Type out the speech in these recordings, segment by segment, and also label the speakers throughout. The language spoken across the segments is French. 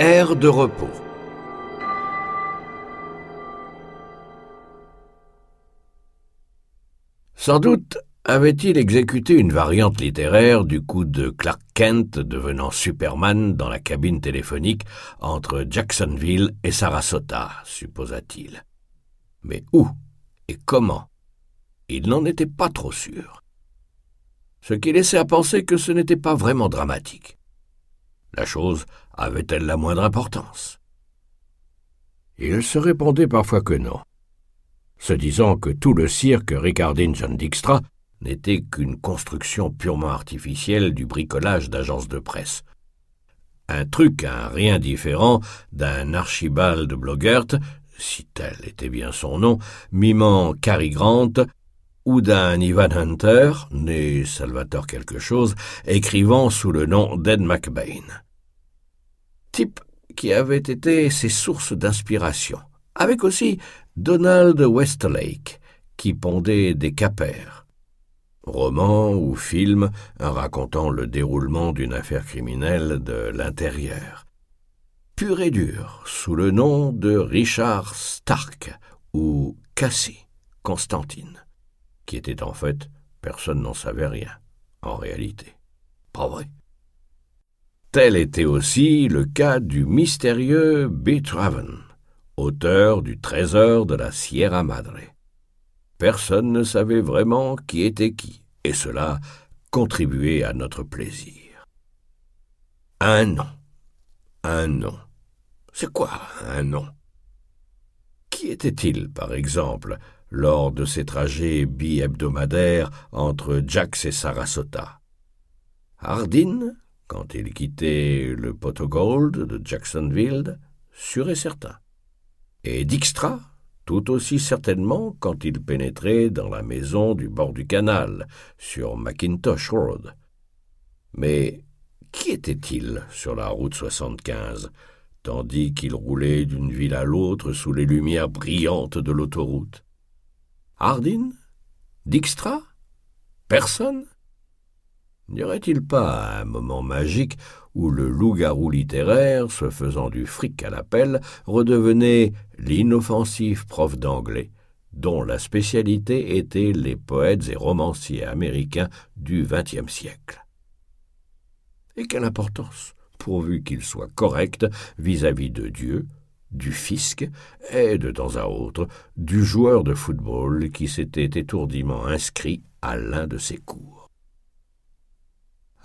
Speaker 1: Air de repos. Sans doute avait-il exécuté une variante littéraire du coup de Clark Kent devenant Superman dans la cabine téléphonique entre Jacksonville et Sarasota, supposa-t-il. Mais où et comment Il n'en était pas trop sûr. Ce qui laissait à penser que ce n'était pas vraiment dramatique. La chose avait-elle la moindre importance? Il se répondait parfois que non, se disant que tout le cirque Ricardine John Dijkstra n'était qu'une construction purement artificielle du bricolage d'agences de presse. Un truc, un rien différent d'un Archibald Bloggert, si tel était bien son nom, mimant Cary Grant, ou d'un Ivan Hunter, né Salvatore quelque chose, écrivant sous le nom d'Ed McBain. Qui avait été ses sources d'inspiration, avec aussi Donald Westlake, qui pondait des capers. Roman ou film racontant le déroulement d'une affaire criminelle de l'intérieur. Pur et dur, sous le nom de Richard Stark ou Cassie, Constantine, qui était en fait, personne n'en savait rien, en réalité. Pas vrai. Tel était aussi le cas du mystérieux Beethoven, auteur du Trésor de la Sierra Madre. Personne ne savait vraiment qui était qui, et cela contribuait à notre plaisir. Un nom. Un nom. C'est quoi un nom? Qui était-il, par exemple, lors de ces trajets bi-hebdomadaires entre Jax et Sarasota? Hardin quand il quittait le Pot Gold de Jacksonville, sûr et certain. Et Dijkstra, tout aussi certainement quand il pénétrait dans la maison du bord du canal, sur Macintosh Road. Mais qui était-il sur la route 75, tandis qu'il roulait d'une ville à l'autre sous les lumières brillantes de l'autoroute? Hardin? Dijkstra? Personne? N'y aurait-il pas un moment magique où le loup-garou littéraire, se faisant du fric à l'appel, redevenait l'inoffensif prof d'anglais, dont la spécialité était les poètes et romanciers américains du XXe siècle? Et quelle importance, pourvu qu'il soit correct vis-à-vis de Dieu, du fisc et, de temps à autre, du joueur de football qui s'était étourdiment inscrit à l'un de ses cours?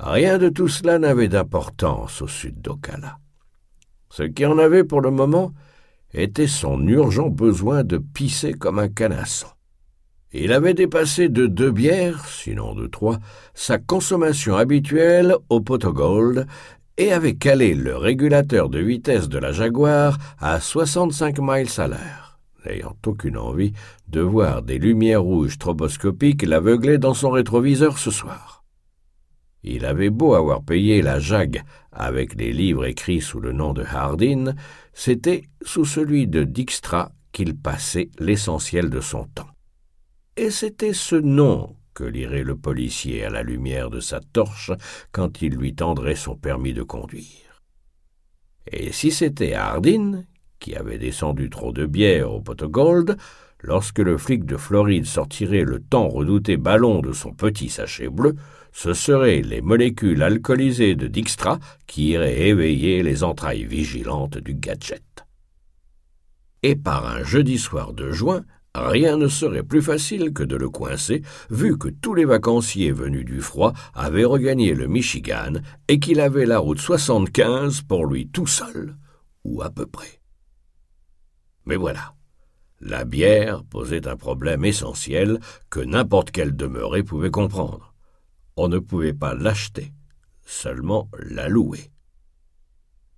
Speaker 1: Rien de tout cela n'avait d'importance au sud d'Ocala. Ce qui en avait pour le moment était son urgent besoin de pisser comme un canasson. Il avait dépassé de deux bières, sinon de trois, sa consommation habituelle au Gold et avait calé le régulateur de vitesse de la Jaguar à 65 miles à l'heure, n'ayant aucune envie de voir des lumières rouges stroboscopiques l'aveugler dans son rétroviseur ce soir. Il avait beau avoir payé la jague avec les livres écrits sous le nom de Hardin, c'était sous celui de Dijkstra qu'il passait l'essentiel de son temps. Et c'était ce nom que lirait le policier à la lumière de sa torche quand il lui tendrait son permis de conduire. Et si c'était Hardin, qui avait descendu trop de bière au pot gold, lorsque le flic de Floride sortirait le tant redouté ballon de son petit sachet bleu, ce seraient les molécules alcoolisées de Dijkstra qui iraient éveiller les entrailles vigilantes du gadget. Et par un jeudi soir de juin, rien ne serait plus facile que de le coincer, vu que tous les vacanciers venus du froid avaient regagné le Michigan et qu'il avait la route 75 pour lui tout seul, ou à peu près. Mais voilà. La bière posait un problème essentiel que n'importe quel demeuré pouvait comprendre on ne pouvait pas l'acheter, seulement la louer.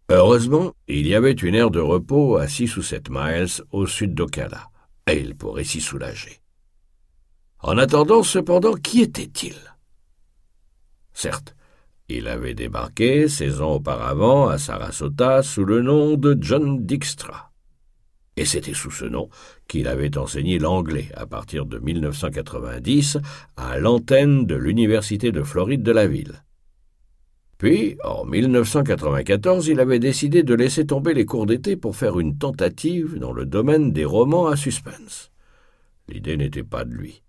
Speaker 1: Heureusement, il y avait une aire de repos à six ou sept miles au sud d'Ocala, et il pourrait s'y soulager. En attendant, cependant, qui était-il? Certes, il avait débarqué ans auparavant à Sarasota sous le nom de John Dijkstra et c'était sous ce nom qu'il avait enseigné l'anglais à partir de 1990 à l'antenne de l'Université de Floride de la ville. Puis, en 1994, il avait décidé de laisser tomber les cours d'été pour faire une tentative dans le domaine des romans à suspense. L'idée n'était pas de lui.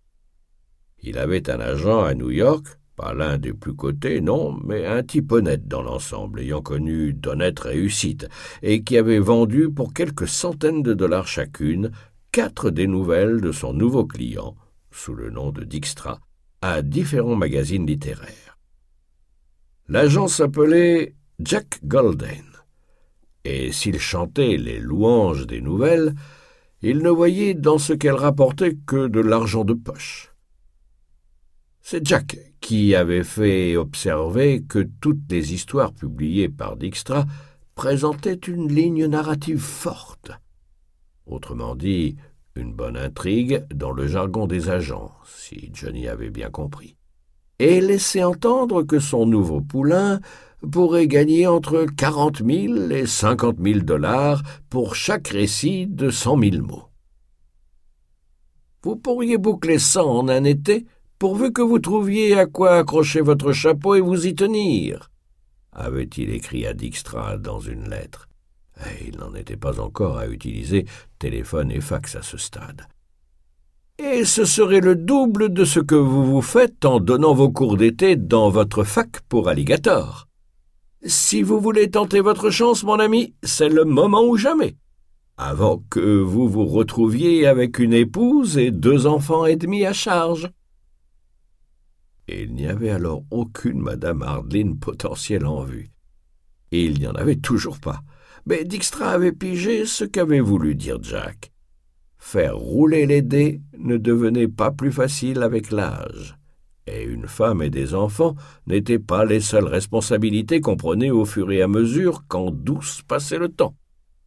Speaker 1: Il avait un agent à New York, pas l'un des plus cotés, non, mais un type honnête dans l'ensemble, ayant connu d'honnêtes réussites, et qui avait vendu pour quelques centaines de dollars chacune quatre des nouvelles de son nouveau client, sous le nom de Dijkstra, à différents magazines littéraires. L'agent s'appelait Jack Golden, et s'il chantait les louanges des nouvelles, il ne voyait dans ce qu'elles rapportaient que de l'argent de poche. C'est Jack qui avait fait observer que toutes les histoires publiées par Dijkstra présentaient une ligne narrative forte. Autrement dit, une bonne intrigue dans le jargon des agents, si Johnny avait bien compris. Et laissait entendre que son nouveau poulain pourrait gagner entre quarante mille et cinquante mille dollars pour chaque récit de cent mille mots. Vous pourriez boucler ça en un été pourvu que vous trouviez à quoi accrocher votre chapeau et vous y tenir, avait-il écrit à Dijkstra dans une lettre. Et il n'en était pas encore à utiliser téléphone et fax à ce stade. Et ce serait le double de ce que vous vous faites en donnant vos cours d'été dans votre fac pour alligator. Si vous voulez tenter votre chance, mon ami, c'est le moment ou jamais. Avant que vous vous retrouviez avec une épouse et deux enfants et demi à charge il n'y avait alors aucune Madame Hardlin potentielle en vue. Et il n'y en avait toujours pas. Mais Dijkstra avait pigé ce qu'avait voulu dire Jack. Faire rouler les dés ne devenait pas plus facile avec l'âge, et une femme et des enfants n'étaient pas les seules responsabilités qu'on prenait au fur et à mesure qu'en douce passait le temps.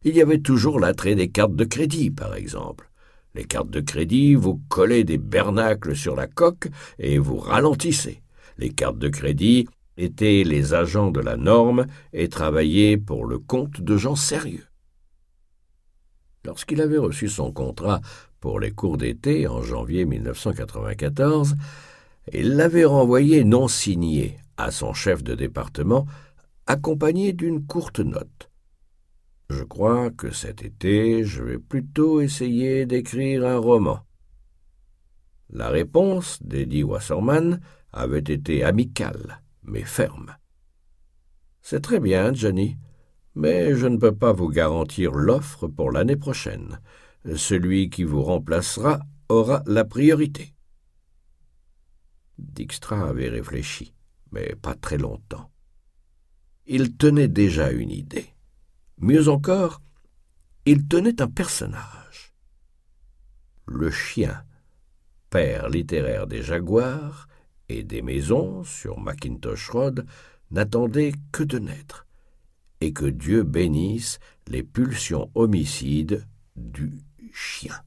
Speaker 1: Il y avait toujours l'attrait des cartes de crédit, par exemple. Les cartes de crédit, vous collez des bernacles sur la coque et vous ralentissez. Les cartes de crédit étaient les agents de la norme et travaillaient pour le compte de gens sérieux. Lorsqu'il avait reçu son contrat pour les cours d'été en janvier 1994, il l'avait renvoyé non signé à son chef de département, accompagné d'une courte note. Je crois que cet été, je vais plutôt essayer d'écrire un roman. La réponse d'Eddie Wasserman avait été amicale, mais ferme. C'est très bien, Johnny, mais je ne peux pas vous garantir l'offre pour l'année prochaine. Celui qui vous remplacera aura la priorité. Dijkstra avait réfléchi, mais pas très longtemps. Il tenait déjà une idée. Mieux encore, il tenait un personnage. Le chien, père littéraire des jaguars et des maisons sur Macintosh Road, n'attendait que de naître, et que Dieu bénisse les pulsions homicides du chien.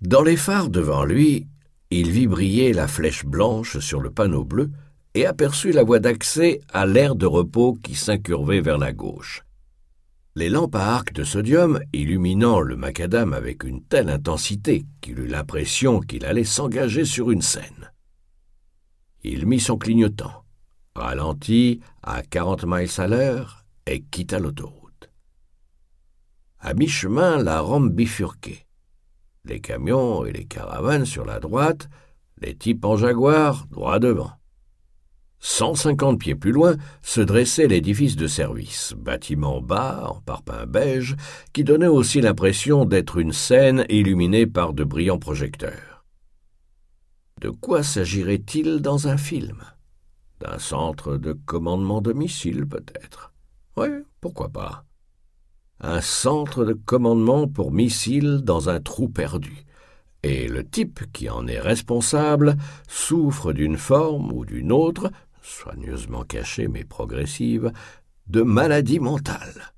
Speaker 1: Dans les phares devant lui, il vit briller la flèche blanche sur le panneau bleu, et aperçut la voie d'accès à l'air de repos qui s'incurvait vers la gauche. Les lampes à arc de sodium illuminant le macadam avec une telle intensité qu'il eut l'impression qu'il allait s'engager sur une scène. Il mit son clignotant, ralentit à quarante miles à l'heure et quitta l'autoroute. À mi-chemin, la rampe bifurquait. Les camions et les caravanes sur la droite, les types en jaguar droit devant. Cent cinquante pieds plus loin se dressait l'édifice de service, bâtiment bas en parpaing beige, qui donnait aussi l'impression d'être une scène illuminée par de brillants projecteurs. De quoi s'agirait-il dans un film? D'un centre de commandement de missiles, peut-être? Oui, pourquoi pas. Un centre de commandement pour missiles dans un trou perdu et le type qui en est responsable souffre d'une forme ou d'une autre soigneusement cachée mais progressive, de maladie mentale.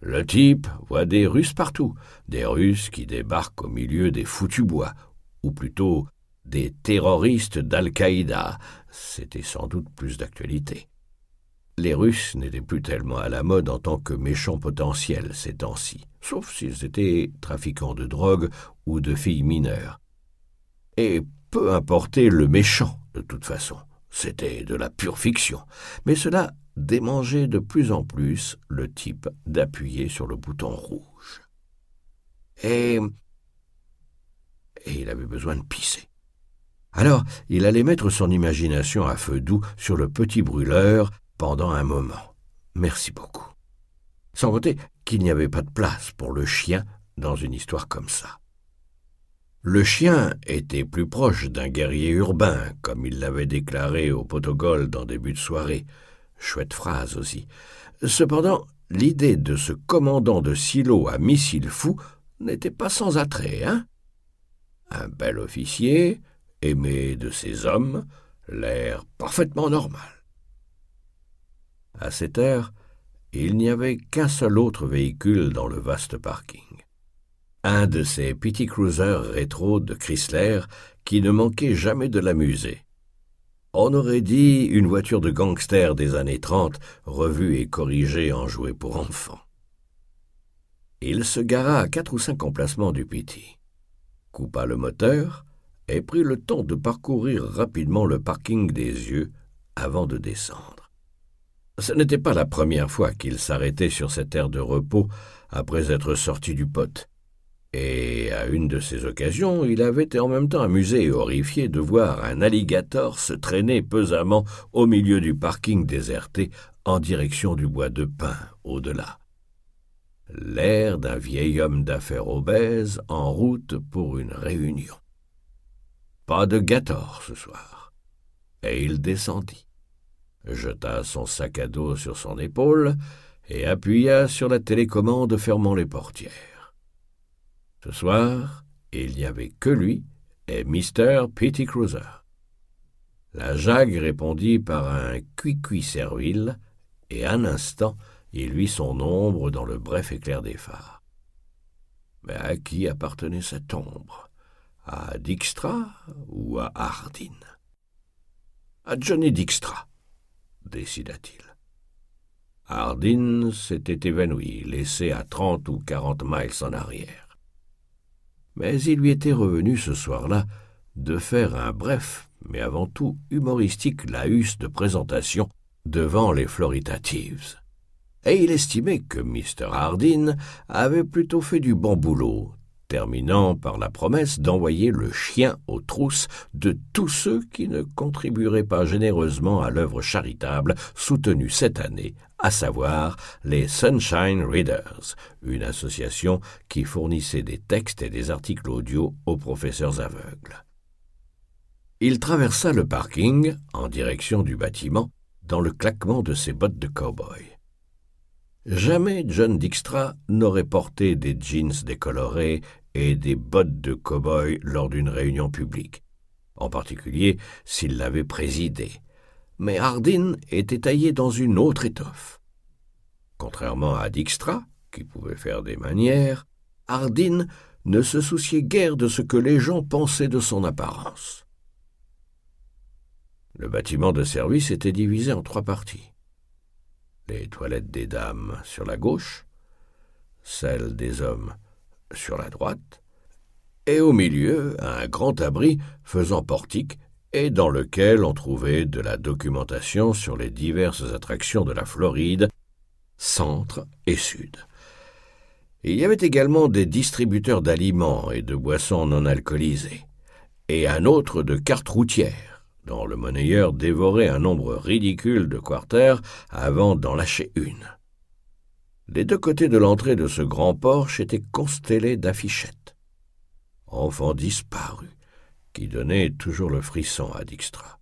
Speaker 1: Le type voit des Russes partout, des Russes qui débarquent au milieu des foutus bois, ou plutôt des terroristes d'Al-Qaïda. C'était sans doute plus d'actualité. Les Russes n'étaient plus tellement à la mode en tant que méchants potentiels ces temps-ci, sauf s'ils étaient trafiquants de drogue ou de filles mineures. Et peu importait le méchant, de toute façon C'était de la pure fiction, mais cela démangeait de plus en plus le type d'appuyer sur le bouton rouge. Et... et il avait besoin de pisser. Alors il allait mettre son imagination à feu doux sur le petit brûleur pendant un moment. Merci beaucoup. Sans compter qu'il n'y avait pas de place pour le chien dans une histoire comme ça. Le chien était plus proche d'un guerrier urbain, comme il l'avait déclaré au Potogol en début de soirée. Chouette phrase aussi. Cependant, l'idée de ce commandant de silo à missile fou n'était pas sans attrait, hein Un bel officier, aimé de ses hommes, l'air parfaitement normal. À cette heure, il n'y avait qu'un seul autre véhicule dans le vaste parking un de ces petits cruisers rétro de Chrysler qui ne manquait jamais de l'amuser. On aurait dit une voiture de gangster des années trente, revue et corrigée en jouet pour enfants. Il se gara à quatre ou cinq emplacements du Pity, coupa le moteur et prit le temps de parcourir rapidement le parking des yeux avant de descendre. Ce n'était pas la première fois qu'il s'arrêtait sur cette aire de repos après être sorti du pote et à une de ces occasions, il avait été en même temps amusé et horrifié de voir un alligator se traîner pesamment au milieu du parking déserté en direction du bois de pin au-delà. L'air d'un vieil homme d'affaires obèse en route pour une réunion. Pas de gator ce soir. Et il descendit, jeta son sac à dos sur son épaule et appuya sur la télécommande fermant les portières. Ce soir, il n'y avait que lui et Mr. Petty Cruiser. La jague répondit par un cui-cui servile, et un instant, il vit son ombre dans le bref éclair des phares. Mais à qui appartenait cette ombre? À Dijkstra ou à Hardin? À Johnny Dijkstra, décida-t-il. Hardin s'était évanoui, laissé à trente ou quarante miles en arrière mais il lui était revenu ce soir-là de faire un bref, mais avant tout humoristique laïus de présentation devant les Floritatives. Et il estimait que Mr. Hardin avait plutôt fait du bon boulot, terminant par la promesse d'envoyer le chien aux trousses de tous ceux qui ne contribueraient pas généreusement à l'œuvre charitable soutenue cette année, à savoir les Sunshine Readers, une association qui fournissait des textes et des articles audio aux professeurs aveugles. Il traversa le parking en direction du bâtiment dans le claquement de ses bottes de cow-boy. Jamais John Dijkstra n'aurait porté des jeans décolorés et des bottes de cow-boy lors d'une réunion publique, en particulier s'il l'avait présidée. Mais Hardin était taillé dans une autre étoffe. Contrairement à Dijkstra, qui pouvait faire des manières, Hardin ne se souciait guère de ce que les gens pensaient de son apparence. Le bâtiment de service était divisé en trois parties. Les toilettes des dames sur la gauche, celles des hommes sur la droite, et au milieu un grand abri faisant portique et dans lequel on trouvait de la documentation sur les diverses attractions de la Floride, centre et sud. Il y avait également des distributeurs d'aliments et de boissons non alcoolisées, et un autre de cartes routières, dont le monnayeur dévorait un nombre ridicule de quarters avant d'en lâcher une. Les deux côtés de l'entrée de ce grand porche étaient constellés d'affichettes. Enfants disparus, qui donnaient toujours le frisson à Dijkstra.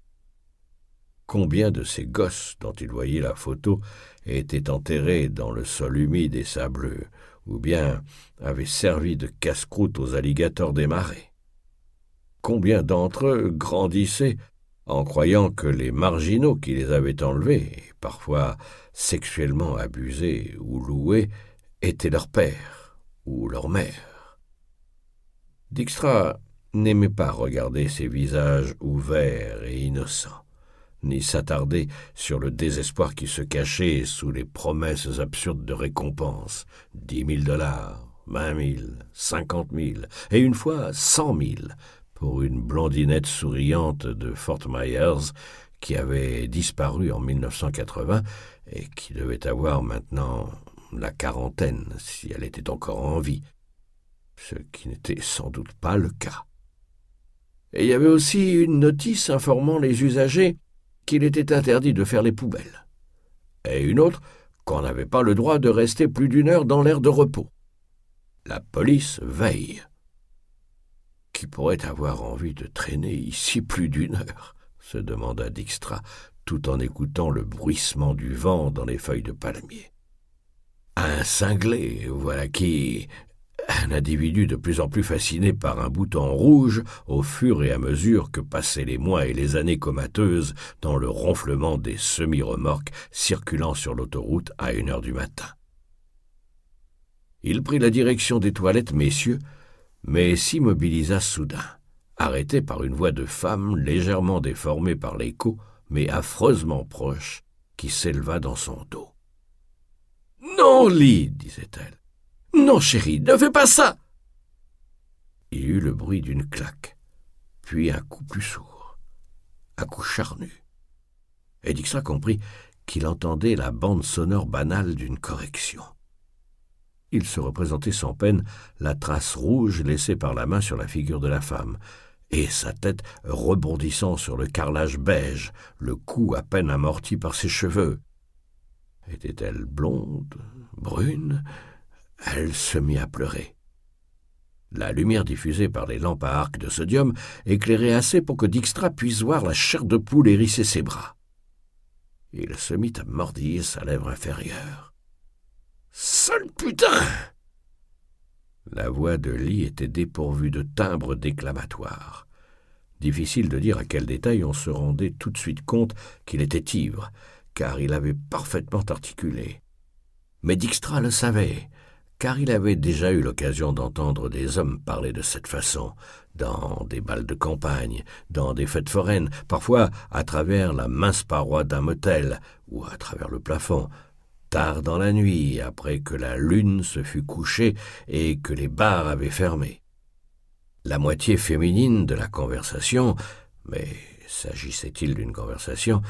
Speaker 1: Combien de ces gosses dont il voyait la photo étaient enterrés dans le sol humide et sableux, ou bien avaient servi de casse-croûte aux alligators des marais? Combien d'entre eux grandissaient en croyant que les marginaux qui les avaient enlevés, parfois sexuellement abusés ou loués, étaient leur père ou leur mère. Dijkstra n'aimait pas regarder ces visages ouverts et innocents, ni s'attarder sur le désespoir qui se cachait sous les promesses absurdes de récompense, dix mille dollars, vingt mille, cinquante mille, et une fois cent mille, pour une blondinette souriante de Fort Myers qui avait disparu en 1980 et qui devait avoir maintenant la quarantaine si elle était encore en vie, ce qui n'était sans doute pas le cas. Et il y avait aussi une notice informant les usagers qu'il était interdit de faire les poubelles, et une autre qu'on n'avait pas le droit de rester plus d'une heure dans l'air de repos. La police veille. Qui pourrait avoir envie de traîner ici plus d'une heure se demanda Dijkstra, tout en écoutant le bruissement du vent dans les feuilles de palmier. Un cinglé, voilà qui, un individu de plus en plus fasciné par un bouton rouge au fur et à mesure que passaient les mois et les années comateuses dans le ronflement des semi-remorques circulant sur l'autoroute à une heure du matin. Il prit la direction des toilettes, messieurs, mais s'immobilisa soudain, arrêté par une voix de femme légèrement déformée par l'écho, mais affreusement proche, qui s'éleva dans son dos. Non, Lee, disait-elle. Non, chérie, ne fais pas ça. Il eut le bruit d'une claque, puis un coup plus sourd, un coup charnu. Et comprit qu'il entendait la bande sonore banale d'une correction. Il se représentait sans peine la trace rouge laissée par la main sur la figure de la femme, et sa tête rebondissant sur le carrelage beige, le cou à peine amorti par ses cheveux. Était-elle blonde, brune elle se mit à pleurer. La lumière diffusée par les lampes à arc de sodium éclairait assez pour que Dijkstra puisse voir la chair de poule hérisser ses bras. Il se mit à mordiller sa lèvre inférieure. Sale putain La voix de Lee était dépourvue de timbre déclamatoire. Difficile de dire à quel détail on se rendait tout de suite compte qu'il était ivre, car il avait parfaitement articulé. Mais Dijkstra le savait, car il avait déjà eu l'occasion d'entendre des hommes parler de cette façon, dans des balles de campagne, dans des fêtes foraines, parfois à travers la mince paroi d'un motel, ou à travers le plafond, tard dans la nuit, après que la lune se fut couchée et que les bars avaient fermé. La moitié féminine de la conversation, mais s'agissait-il d'une conversation,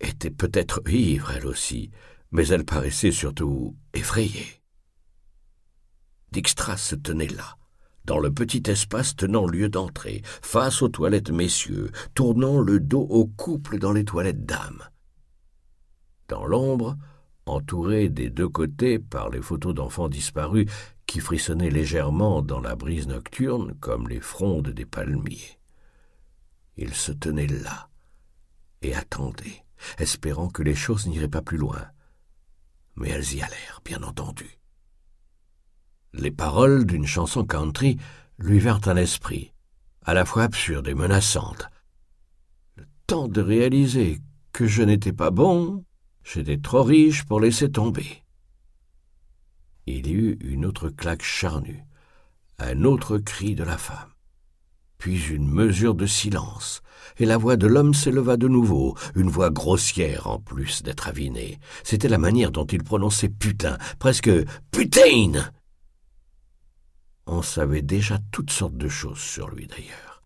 Speaker 1: était peut-être ivre elle aussi, mais elle paraissait surtout effrayée. Dijkstra se tenait là, dans le petit espace tenant lieu d'entrée, face aux toilettes messieurs, tournant le dos au couple dans les toilettes dames. Dans l'ombre, entouré des deux côtés par les photos d'enfants disparus qui frissonnaient légèrement dans la brise nocturne comme les frondes des palmiers. Il se tenait là et attendait, espérant que les choses n'iraient pas plus loin. Mais elles y allèrent, bien entendu. Les paroles d'une chanson country lui vinrent à l'esprit, à la fois absurdes et menaçantes. Le temps de réaliser que je n'étais pas bon, j'étais trop riche pour laisser tomber. Il y eut une autre claque charnue, un autre cri de la femme, puis une mesure de silence, et la voix de l'homme s'éleva de nouveau, une voix grossière en plus d'être avinée. C'était la manière dont il prononçait putain, presque putain on savait déjà toutes sortes de choses sur lui d'ailleurs.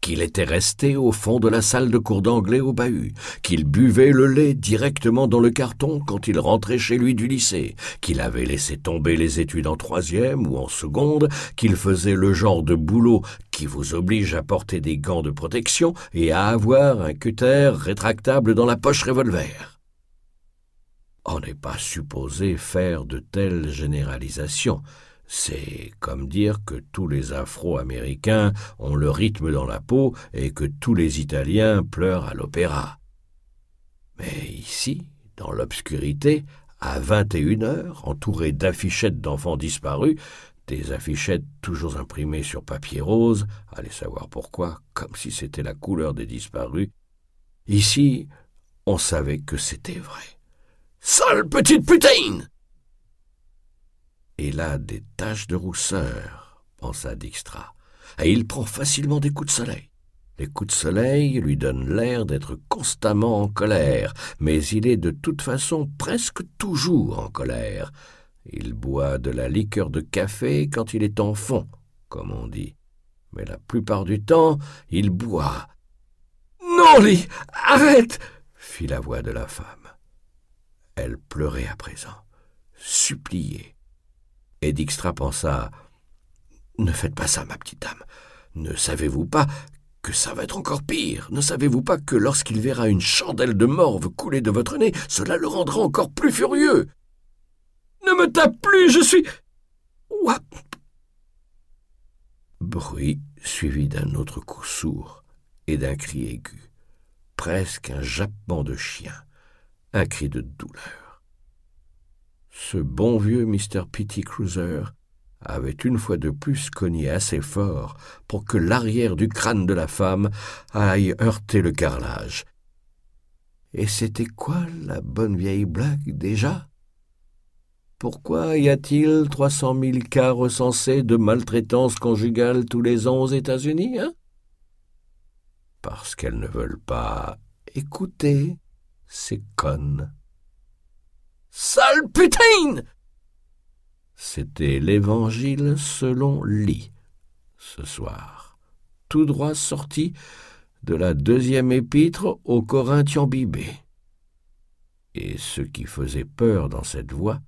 Speaker 1: Qu'il était resté au fond de la salle de cours d'anglais au bahut, qu'il buvait le lait directement dans le carton quand il rentrait chez lui du lycée, qu'il avait laissé tomber les études en troisième ou en seconde, qu'il faisait le genre de boulot qui vous oblige à porter des gants de protection et à avoir un cutter rétractable dans la poche revolver. On n'est pas supposé faire de telles généralisations, c'est comme dire que tous les Afro-Américains ont le rythme dans la peau et que tous les Italiens pleurent à l'opéra. Mais ici, dans l'obscurité, à vingt et une heures, entouré d'affichettes d'enfants disparus, des affichettes toujours imprimées sur papier rose, allez savoir pourquoi, comme si c'était la couleur des disparus, ici, on savait que c'était vrai. Sale petite putain il a des taches de rousseur, pensa Dijkstra, et il prend facilement des coups de soleil. Les coups de soleil lui donnent l'air d'être constamment en colère, mais il est de toute façon presque toujours en colère. Il boit de la liqueur de café quand il est en fond, comme on dit. Mais la plupart du temps, il boit. ton lit. Arrête fit la voix de la femme. Elle pleurait à présent, suppliait. Et Dijkstra pensa Ne faites pas ça, ma petite dame. Ne savez-vous pas que ça va être encore pire? Ne savez-vous pas que lorsqu'il verra une chandelle de morve couler de votre nez, cela le rendra encore plus furieux? Ne me tape plus, je suis. What Bruit suivi d'un autre coup sourd et d'un cri aigu, presque un jappement de chien, un cri de douleur. Ce bon vieux Mr. Petty Cruiser avait une fois de plus cogné assez fort pour que l'arrière du crâne de la femme aille heurter le carrelage. Et c'était quoi la bonne vieille blague déjà? Pourquoi y a-t-il trois cent mille cas recensés de maltraitance conjugale tous les ans aux États-Unis, hein? Parce qu'elles ne veulent pas écouter ces connes. Sale putain c'était l'Évangile selon Lee, ce soir, tout droit sorti de la deuxième épître aux Corinthiens Bibé. Et ce qui faisait peur dans cette voix,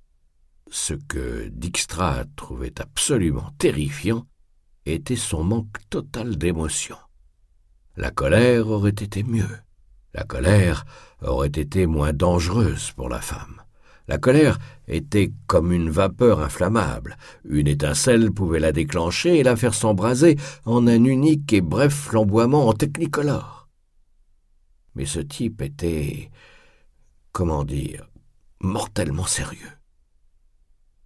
Speaker 1: ce que Dijkstra trouvait absolument terrifiant, était son manque total d'émotion. La colère aurait été mieux. La colère aurait été moins dangereuse pour la femme. La colère était comme une vapeur inflammable. Une étincelle pouvait la déclencher et la faire s'embraser en un unique et bref flamboiement en technicolore. Mais ce type était, comment dire, mortellement sérieux.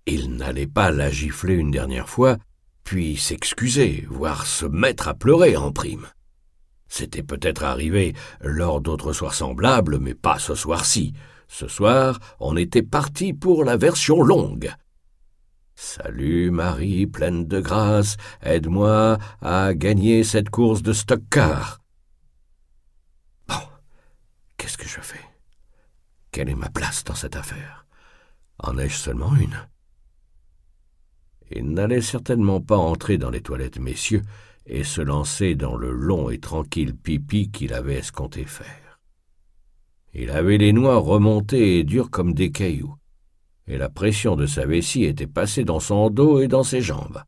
Speaker 1: Il n'allait pas la gifler une dernière fois, puis s'excuser, voire se mettre à pleurer en prime. C'était peut-être arrivé lors d'autres soirs semblables, mais pas ce soir-ci. Ce soir, on était parti pour la version longue. Salut Marie, pleine de grâce, aide-moi à gagner cette course de stock-car. Bon, qu'est-ce que je fais? Quelle est ma place dans cette affaire? En ai-je seulement une? Il n'allait certainement pas entrer dans les toilettes, messieurs, et se lancer dans le long et tranquille pipi qu'il avait escompté faire. Il avait les noix remontées et dures comme des cailloux, et la pression de sa vessie était passée dans son dos et dans ses jambes.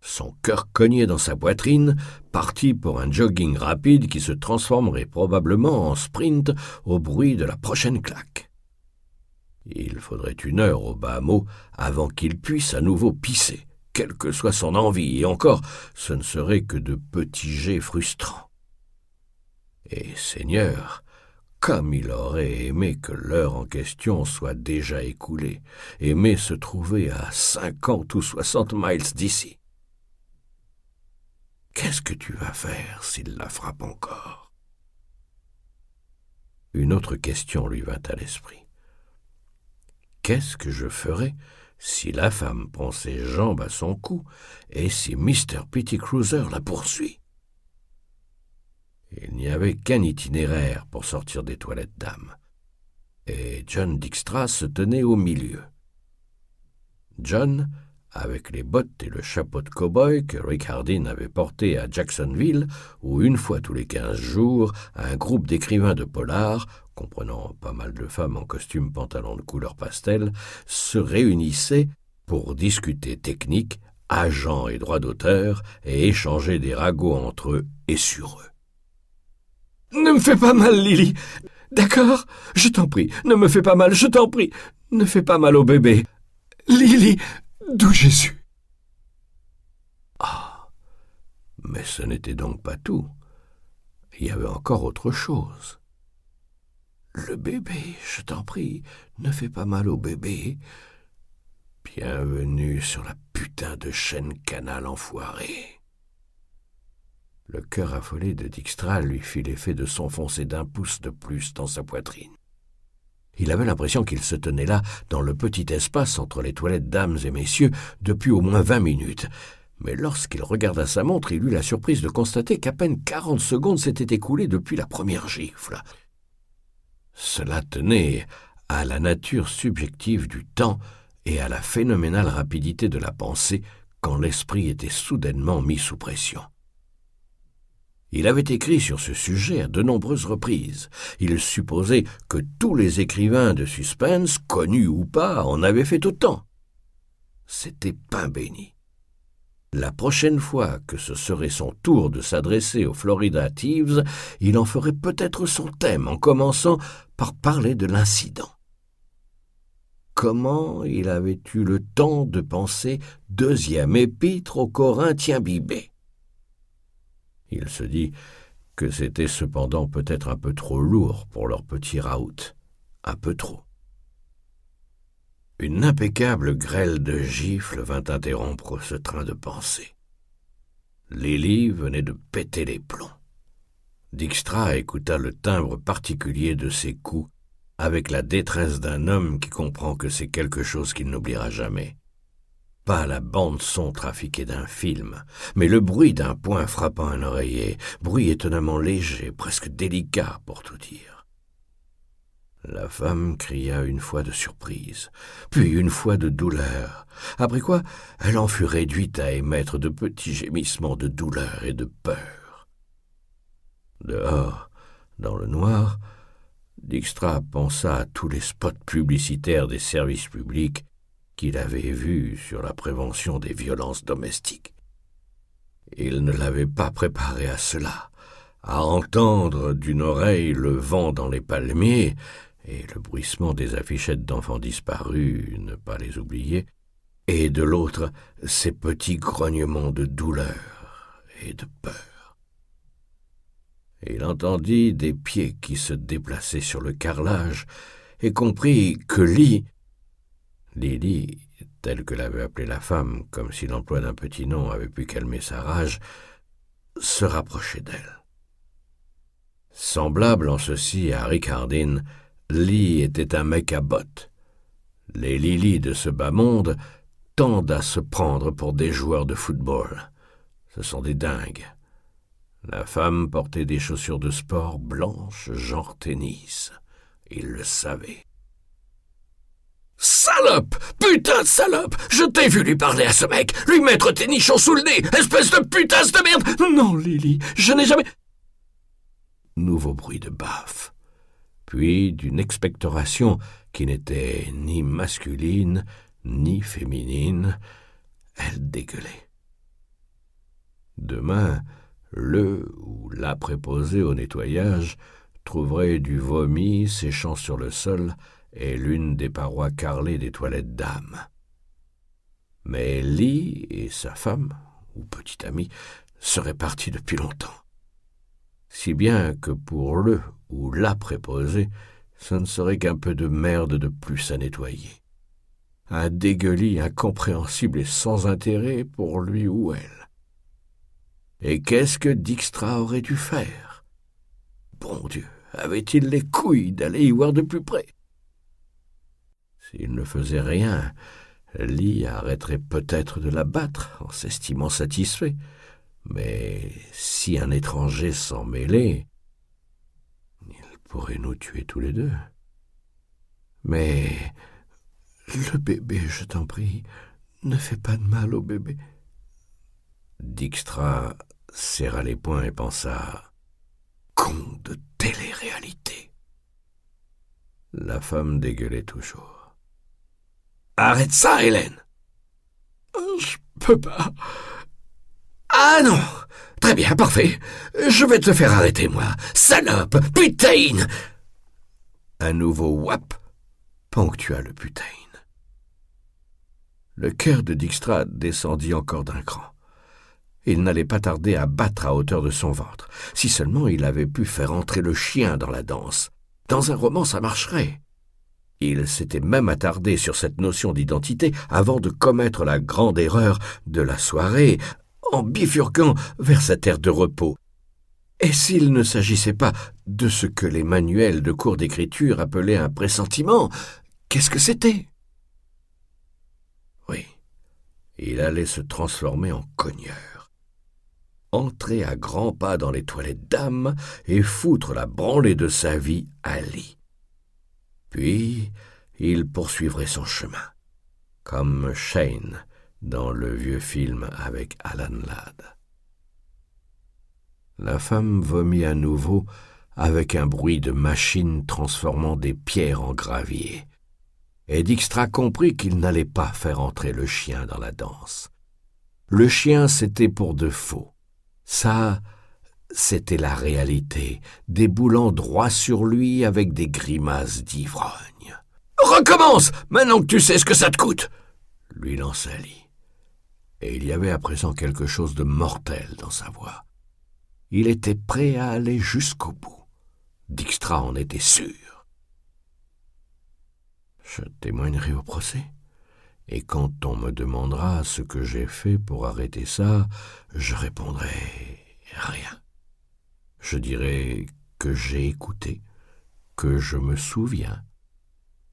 Speaker 1: Son cœur cognait dans sa poitrine, parti pour un jogging rapide qui se transformerait probablement en sprint au bruit de la prochaine claque. Il faudrait une heure au bas mot avant qu'il puisse à nouveau pisser, quelle que soit son envie, et encore ce ne serait que de petits jets frustrants. Et Seigneur, comme il aurait aimé que l'heure en question soit déjà écoulée, aimé se trouver à cinquante ou soixante miles d'ici. Qu'est-ce que tu vas faire s'il la frappe encore? Une autre question lui vint à l'esprit. Qu'est-ce que je ferais si la femme prend ses jambes à son cou et si Mr. Petty Cruiser la poursuit? Il n'y avait qu'un itinéraire pour sortir des toilettes d'âme. Et John Dijkstra se tenait au milieu. John, avec les bottes et le chapeau de cow-boy que Rick Hardin avait porté à Jacksonville, où une fois tous les quinze jours, un groupe d'écrivains de polar, comprenant pas mal de femmes en costume pantalon de couleur pastel, se réunissait pour discuter technique, agents et droits d'auteur, et échanger des ragots entre eux et sur eux. Ne me fais pas mal, Lily. D'accord Je t'en prie, ne me fais pas mal, je t'en prie. Ne fais pas mal au bébé. Lily, d'où Jésus? Ah Mais ce n'était donc pas tout. Il y avait encore autre chose. Le bébé, je t'en prie, ne fais pas mal au bébé. Bienvenue sur la putain de chaîne canal enfoirée. Le cœur affolé de Dijkstra lui fit l'effet de s'enfoncer d'un pouce de plus dans sa poitrine. Il avait l'impression qu'il se tenait là, dans le petit espace entre les toilettes dames et messieurs, depuis au moins vingt minutes. Mais lorsqu'il regarda sa montre, il eut la surprise de constater qu'à peine quarante secondes s'étaient écoulées depuis la première gifle. Cela tenait à la nature subjective du temps et à la phénoménale rapidité de la pensée quand l'esprit était soudainement mis sous pression. Il avait écrit sur ce sujet à de nombreuses reprises. Il supposait que tous les écrivains de suspense, connus ou pas, en avaient fait autant. C'était pain béni. La prochaine fois que ce serait son tour de s'adresser aux Florida Thieves, il en ferait peut-être son thème en commençant par parler de l'incident. Comment il avait eu le temps de penser deuxième épître aux Corinthiens bibés Il se dit que c'était cependant peut-être un peu trop lourd pour leur petit raout, un peu trop. Une impeccable grêle de gifles vint interrompre ce train de pensée. Lily venait de péter les plombs. Dijkstra écouta le timbre particulier de ses coups avec la détresse d'un homme qui comprend que c'est quelque chose qu'il n'oubliera jamais. Pas la bande-son trafiquée d'un film, mais le bruit d'un poing frappant un oreiller, bruit étonnamment léger, presque délicat pour tout dire. La femme cria une fois de surprise, puis une fois de douleur, après quoi elle en fut réduite à émettre de petits gémissements de douleur et de peur. Dehors, dans le noir, Dijkstra pensa à tous les spots publicitaires des services publics qu'il avait vus sur la prévention des violences domestiques. Il ne l'avait pas préparé à cela, à entendre d'une oreille le vent dans les palmiers et le bruissement des affichettes d'enfants disparus, ne pas les oublier, et de l'autre ces petits grognements de douleur et de peur. Il entendit des pieds qui se déplaçaient sur le carrelage et comprit que Lee, Lily, telle que l'avait appelée la femme, comme si l'emploi d'un petit nom avait pu calmer sa rage, se rapprochait d'elle. Semblable en ceci à Rick Hardin, Lee était un mec à bottes. Les Lily de ce bas monde tendent à se prendre pour des joueurs de football. Ce sont des dingues. La femme portait des chaussures de sport blanches, genre tennis. Il le savait. Salope! Putain de salope! Je t'ai vu lui parler à ce mec! Lui mettre tes nichons sous le nez! Espèce de putasse de merde! Non, Lily, je n'ai jamais... Nouveau bruit de baffe. Puis d'une expectoration qui n'était ni masculine ni féminine, elle dégueulait. Demain, le ou la préposé au nettoyage trouverait du vomi séchant sur le sol et l'une des parois carrelées des toilettes d'âme. Mais Lee et sa femme, ou petite amie, seraient partis depuis longtemps. Si bien que pour le ou la préposé, ce ne serait qu'un peu de merde de plus à nettoyer. Un dégueulis incompréhensible et sans intérêt pour lui ou elle. Et qu'est-ce que Dijkstra aurait dû faire? Bon Dieu, avait-il les couilles d'aller y voir de plus près? S'il ne faisait rien, Lee arrêterait peut-être de la battre en s'estimant satisfait. Mais si un étranger s'en mêlait, il pourrait nous tuer tous les deux. Mais le bébé, je t'en prie, ne fais pas de mal au bébé. Dijkstra serra les poings et pensa Con de télé-réalité. La femme dégueulait toujours. Arrête ça, Hélène Je peux pas. Ah non Très bien, parfait. Je vais te faire arrêter, moi. Salope Putain Un nouveau wap ponctua le putain. Le cœur de Dijkstra descendit encore d'un cran. Il n'allait pas tarder à battre à hauteur de son ventre. Si seulement il avait pu faire entrer le chien dans la danse. Dans un roman, ça marcherait. Il s'était même attardé sur cette notion d'identité avant de commettre la grande erreur de la soirée en bifurquant vers sa terre de repos. Et s'il ne s'agissait pas de ce que les manuels de cours d'écriture appelaient un pressentiment, qu'est-ce que c'était? Oui, il allait se transformer en cogneur entrer à grands pas dans les toilettes d'âme et foutre la branlée de sa vie à lit. Puis il poursuivrait son chemin, comme Shane dans le vieux film avec Alan Ladd. La femme vomit à nouveau avec un bruit de machine transformant des pierres en gravier. Et Dijkstra comprit qu'il n'allait pas faire entrer le chien dans la danse. Le chien, c'était pour de faux. Ça, c'était la réalité, déboulant droit sur lui avec des grimaces d'ivrogne. Recommence, maintenant que tu sais ce que ça te coûte lui lança Lee. Et il y avait à présent quelque chose de mortel dans sa voix. Il était prêt à aller jusqu'au bout. Dijkstra en était sûr. Je témoignerai au procès. Et quand on me demandera ce que j'ai fait pour arrêter ça, je répondrai rien. Je dirai que j'ai écouté, que je me souviens,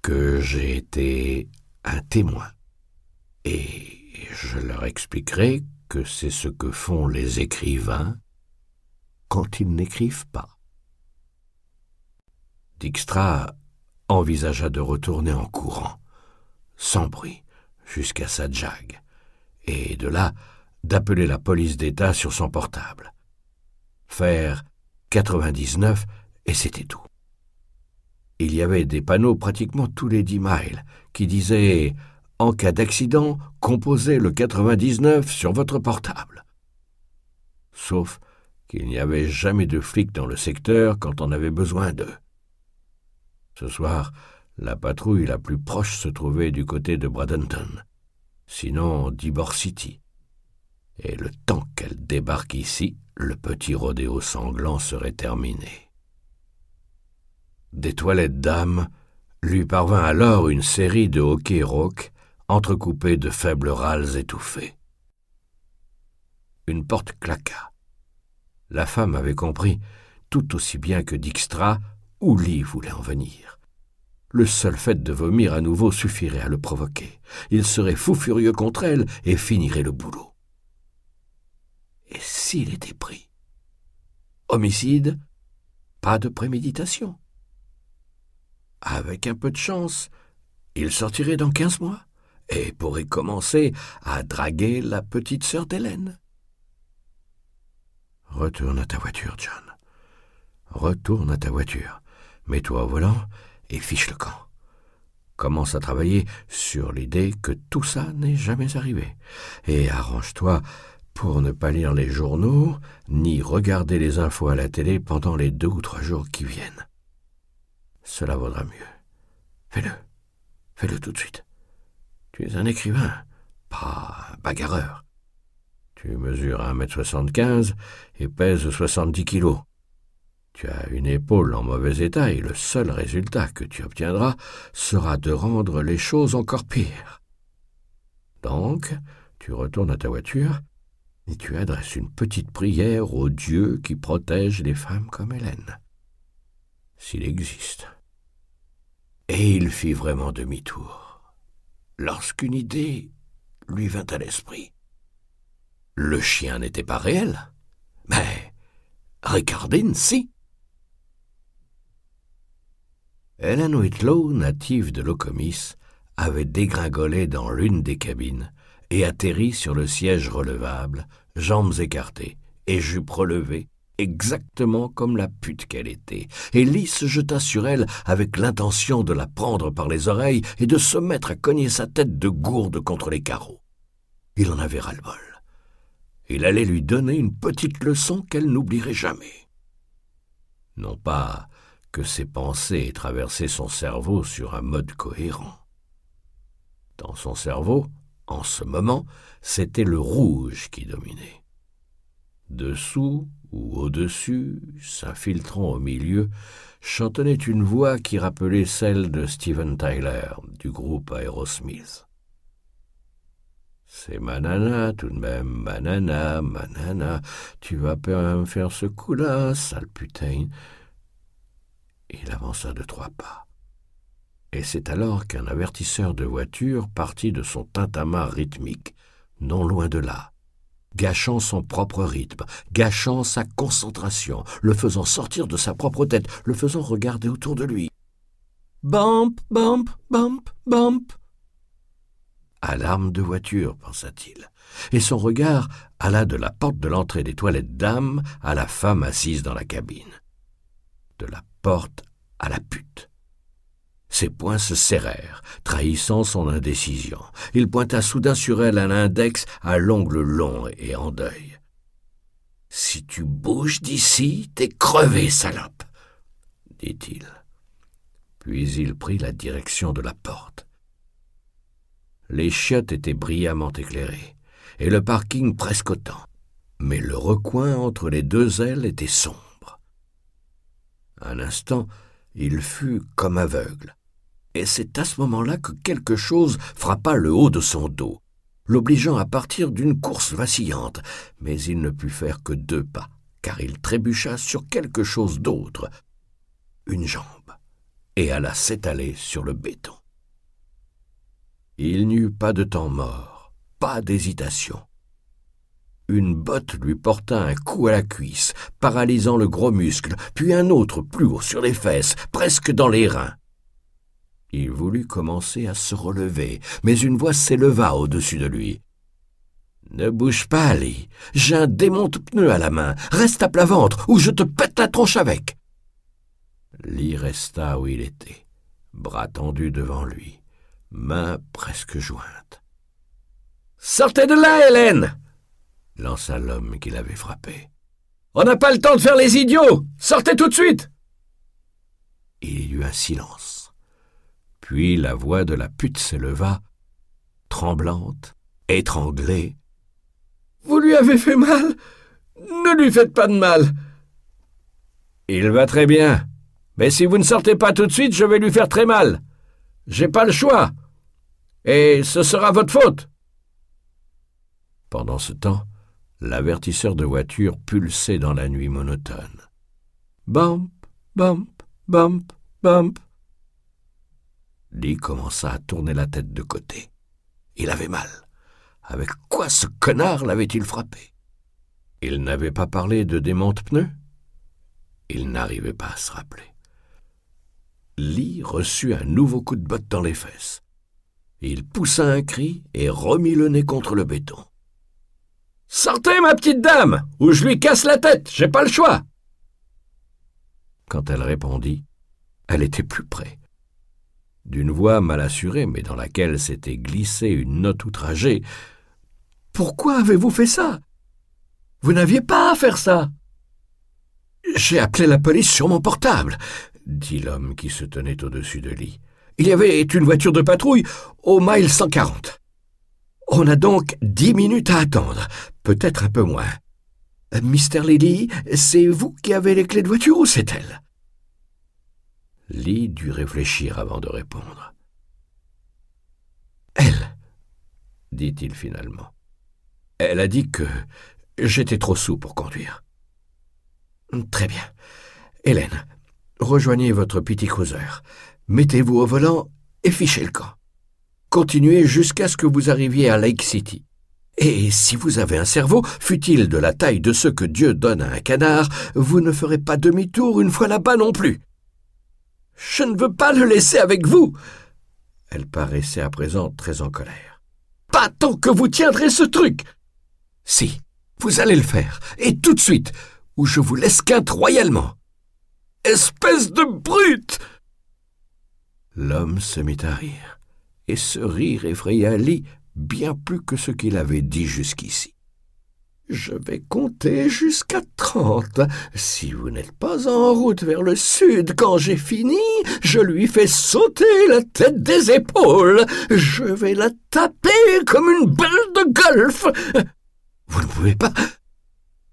Speaker 1: que j'ai été un témoin. Et je leur expliquerai que c'est ce que font les écrivains quand ils n'écrivent pas. Dijkstra envisagea de retourner en courant, sans bruit, jusqu'à sa jag, et de là d'appeler la police d'État sur son portable. Faire 99 et c'était tout. Il y avait des panneaux pratiquement tous les dix miles qui disaient En cas d'accident, composez le 99 sur votre portable. Sauf qu'il n'y avait jamais de flics dans le secteur quand on avait besoin d'eux. Ce soir, la patrouille la plus proche se trouvait du côté de Bradenton, sinon d'Ybor City. Et le temps qu'elle débarque ici, le petit rodéo sanglant serait terminé. Des toilettes d'âme lui parvint alors une série de hoquets rauques entrecoupés de faibles râles étouffés. Une porte claqua. La femme avait compris, tout aussi bien que Dijkstra, où Lee voulait en venir. Le seul fait de vomir à nouveau suffirait à le provoquer. Il serait fou furieux contre elle et finirait le boulot. Et s'il était pris? Homicide Pas de préméditation. Avec un peu de chance, il sortirait dans quinze mois et pourrait commencer à draguer la petite sœur d'Hélène. Retourne à ta voiture, John. Retourne à ta voiture. Mets-toi au volant et fiche le camp. Commence à travailler sur l'idée que tout ça n'est jamais arrivé. Et arrange-toi pour ne pas lire les journaux ni regarder les infos à la télé pendant les deux ou trois jours qui viennent. Cela vaudra mieux. Fais-le. Fais-le tout de suite. Tu es un écrivain, pas un bagarreur. Tu mesures un mètre soixante-quinze et pèses soixante-dix kilos. Tu as une épaule en mauvais état et le seul résultat que tu obtiendras sera de rendre les choses encore pires. Donc, tu retournes à ta voiture tu adresses une petite prière au Dieu qui protège les femmes comme Hélène. S'il existe. Et il fit vraiment demi-tour, lorsqu'une idée lui vint à l'esprit. Le chien n'était pas réel, mais Ricardine, si. Helen Whitlow, native de Locomis, avait dégringolé dans l'une des cabines et atterri sur le siège relevable, jambes écartées et jupe relevée, exactement comme la pute qu'elle était. Et se jeta sur elle avec l'intention de la prendre par les oreilles et de se mettre à cogner sa tête de gourde contre les carreaux. Il en avait ras-le-bol. Il allait lui donner une petite leçon qu'elle n'oublierait jamais. Non pas que ses pensées traversaient son cerveau sur un mode cohérent. Dans son cerveau, en ce moment, c'était le rouge qui dominait. Dessous ou au-dessus, s'infiltrant au milieu, chantonnait une voix qui rappelait celle de Steven Tyler du groupe Aerosmith. C'est manana tout de même, manana, manana, tu vas pas me faire ce coup-là, sale putain. Il avança de trois pas. Et c'est alors qu'un avertisseur de voiture partit de son tintamarre rythmique, non loin de là, gâchant son propre rythme, gâchant sa concentration, le faisant sortir de sa propre tête, le faisant regarder autour de lui. Bump, bump, bump, bump. Alarme de voiture, pensa-t-il. et son regard alla de la porte de l'entrée des toilettes dames à la femme assise dans la cabine. De la porte à la pute. Ses poings se serrèrent, trahissant son indécision. Il pointa soudain sur elle un index à l'ongle long et en deuil. Si tu bouges d'ici, t'es crevé, salope, dit-il. Puis il prit la direction de la porte. Les chiottes étaient brillamment éclairées, et le parking presque autant, mais le recoin entre les deux ailes était sombre. Un instant, il fut comme aveugle, et c'est à ce moment-là que quelque chose frappa le haut de son dos, l'obligeant à partir d'une course vacillante, mais il ne put faire que deux pas, car il trébucha sur quelque chose d'autre, une jambe, et alla s'étaler sur le béton. Il n'y eut pas de temps mort, pas d'hésitation. Une botte lui porta un coup à la cuisse, paralysant le gros muscle, puis un autre plus haut sur les fesses, presque dans les reins. Il voulut commencer à se relever, mais une voix s'éleva au-dessus de lui. Ne bouge pas, Ali. J'ai un démonte-pneu à la main. Reste à plat ventre, ou je te pète la tronche avec. Lee resta où il était, bras tendus devant lui, mains presque jointes. Sortez de là, Hélène lança l'homme qui l'avait frappé. On n'a pas le temps de faire les idiots Sortez tout de suite Il y eut un silence. Puis la voix de la pute s'éleva, tremblante, étranglée. Vous lui avez fait mal? Ne lui faites pas de mal Il va très bien. Mais si vous ne sortez pas tout de suite, je vais lui faire très mal. J'ai pas le choix. Et ce sera votre faute. Pendant ce temps, l'avertisseur de voiture pulsait dans la nuit monotone. Bump, bump, bump, bump. Lee commença à tourner la tête de côté. Il avait mal. Avec quoi ce connard l'avait-il frappé? Il n'avait pas parlé de démonte pneus? Il n'arrivait pas à se rappeler. Lee reçut un nouveau coup de botte dans les fesses. Il poussa un cri et remit le nez contre le béton. Sortez, ma petite dame, ou je lui casse la tête, j'ai pas le choix. Quand elle répondit, elle était plus près d'une voix mal assurée, mais dans laquelle s'était glissée une note outragée. Pourquoi avez-vous fait ça? Vous n'aviez pas à faire ça. J'ai appelé la police sur mon portable, dit l'homme qui se tenait au-dessus de lit. Il y avait une voiture de patrouille au mile 140. On a donc dix minutes à attendre, peut-être un peu moins. Mister Lady, c'est vous qui avez les clés de voiture ou c'est elle? Lee dut réfléchir avant de répondre. Elle, dit-il finalement. Elle a dit que j'étais trop sous pour conduire. Très bien. Hélène, rejoignez votre petit causeur. Mettez-vous au volant et fichez le camp. Continuez jusqu'à ce que vous arriviez à Lake City. Et si vous avez un cerveau, fût-il de la taille de ceux que Dieu donne à un canard, vous ne ferez pas demi-tour une fois là-bas non plus. Je ne veux pas le laisser avec vous. Elle paraissait à présent très en colère. Pas tant que vous tiendrez ce truc. Si, vous allez le faire, et tout de suite, ou je vous laisse quinte royalement. Espèce de brute L'homme se mit à rire, et ce rire effraya Lee bien plus que ce qu'il avait dit jusqu'ici. Je vais compter jusqu'à trente. Si vous n'êtes pas en route vers le sud quand j'ai fini, je lui fais sauter la tête des épaules. Je vais la taper comme une balle de golf. Vous ne pouvez pas.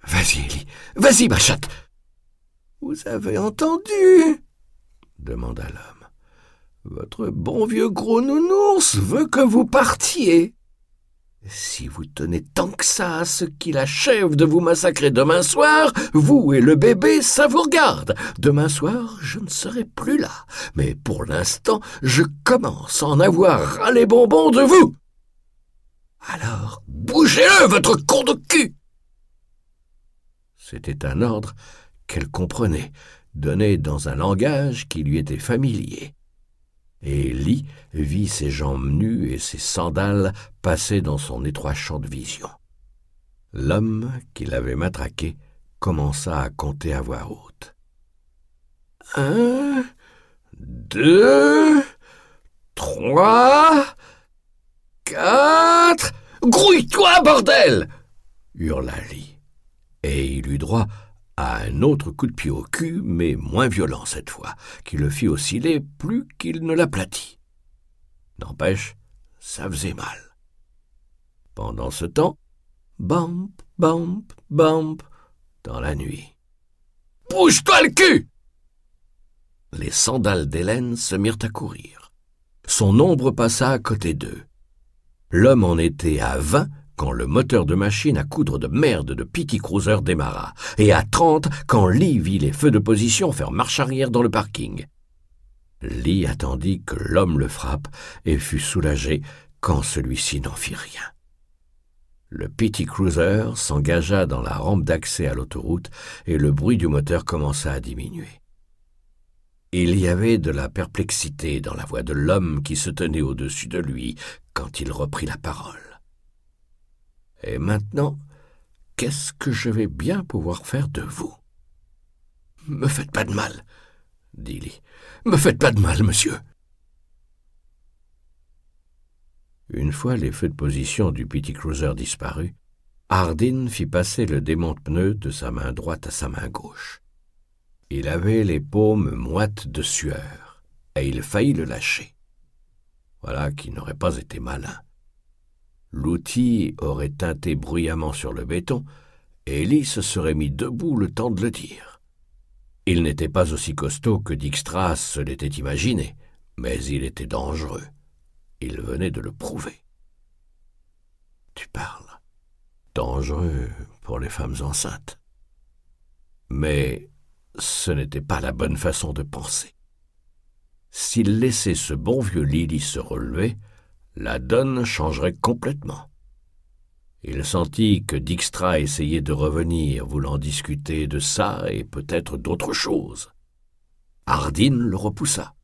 Speaker 1: Vas-y, Ellie. Vas-y, ma chatte. Vous avez entendu? demanda l'homme. Votre bon vieux gros nounours veut que vous partiez. Si vous tenez tant que ça à ce qu'il achève de vous massacrer demain soir, vous et le bébé, ça vous regarde. Demain soir, je ne serai plus là. Mais pour l'instant, je commence à en avoir ras les bonbons de vous. Alors, bougez-le, votre con de cul C'était un ordre qu'elle comprenait, donné dans un langage qui lui était familier. Et Lee vit ses jambes nues et ses sandales passer dans son étroit champ de vision. L'homme qui l'avait matraqué commença à compter à voix haute. Un, deux, trois, quatre. Grouille-toi, bordel hurla Lee. Et il eut droit à un autre coup de pied au cul, mais moins violent cette fois, qui le fit osciller plus qu'il ne l'aplatit. N'empêche, ça faisait mal. Pendant ce temps, bamp, bamp, bamp, dans la nuit. Bouge-toi le cul Les sandales d'Hélène se mirent à courir. Son ombre passa à côté d'eux. L'homme en était à vingt quand le moteur de machine à coudre de merde de Petty Cruiser démarra, et à trente quand Lee vit les feux de position faire marche arrière dans le parking. Lee attendit que l'homme le frappe et fut soulagé quand celui-ci n'en fit rien. Le Petty Cruiser s'engagea dans la rampe d'accès à l'autoroute et le bruit du moteur commença à diminuer. Il y avait de la perplexité dans la voix de l'homme qui se tenait au-dessus de lui quand il reprit la parole. Et maintenant, qu'est-ce que je vais bien pouvoir faire de vous? Me faites pas de mal, dit Lee. Me faites pas de mal, monsieur. Une fois les feux de position du petit cruiser disparus, Hardin fit passer le démon de pneu de sa main droite à sa main gauche. Il avait les paumes moites de sueur, et il faillit le lâcher. Voilà qui n'aurait pas été malin. L'outil aurait teinté bruyamment sur le béton, et Lee se serait mis debout le temps de le dire. Il n'était pas aussi costaud que Dijkstra se l'était imaginé, mais il était dangereux. Il venait de le prouver. Tu parles. Dangereux pour les femmes enceintes. Mais ce n'était pas la bonne façon de penser. S'il laissait ce bon vieux Lily se relever, la donne changerait complètement. Il sentit que Dijkstra essayait de revenir, voulant discuter de ça et peut-être d'autres choses. Hardin le repoussa.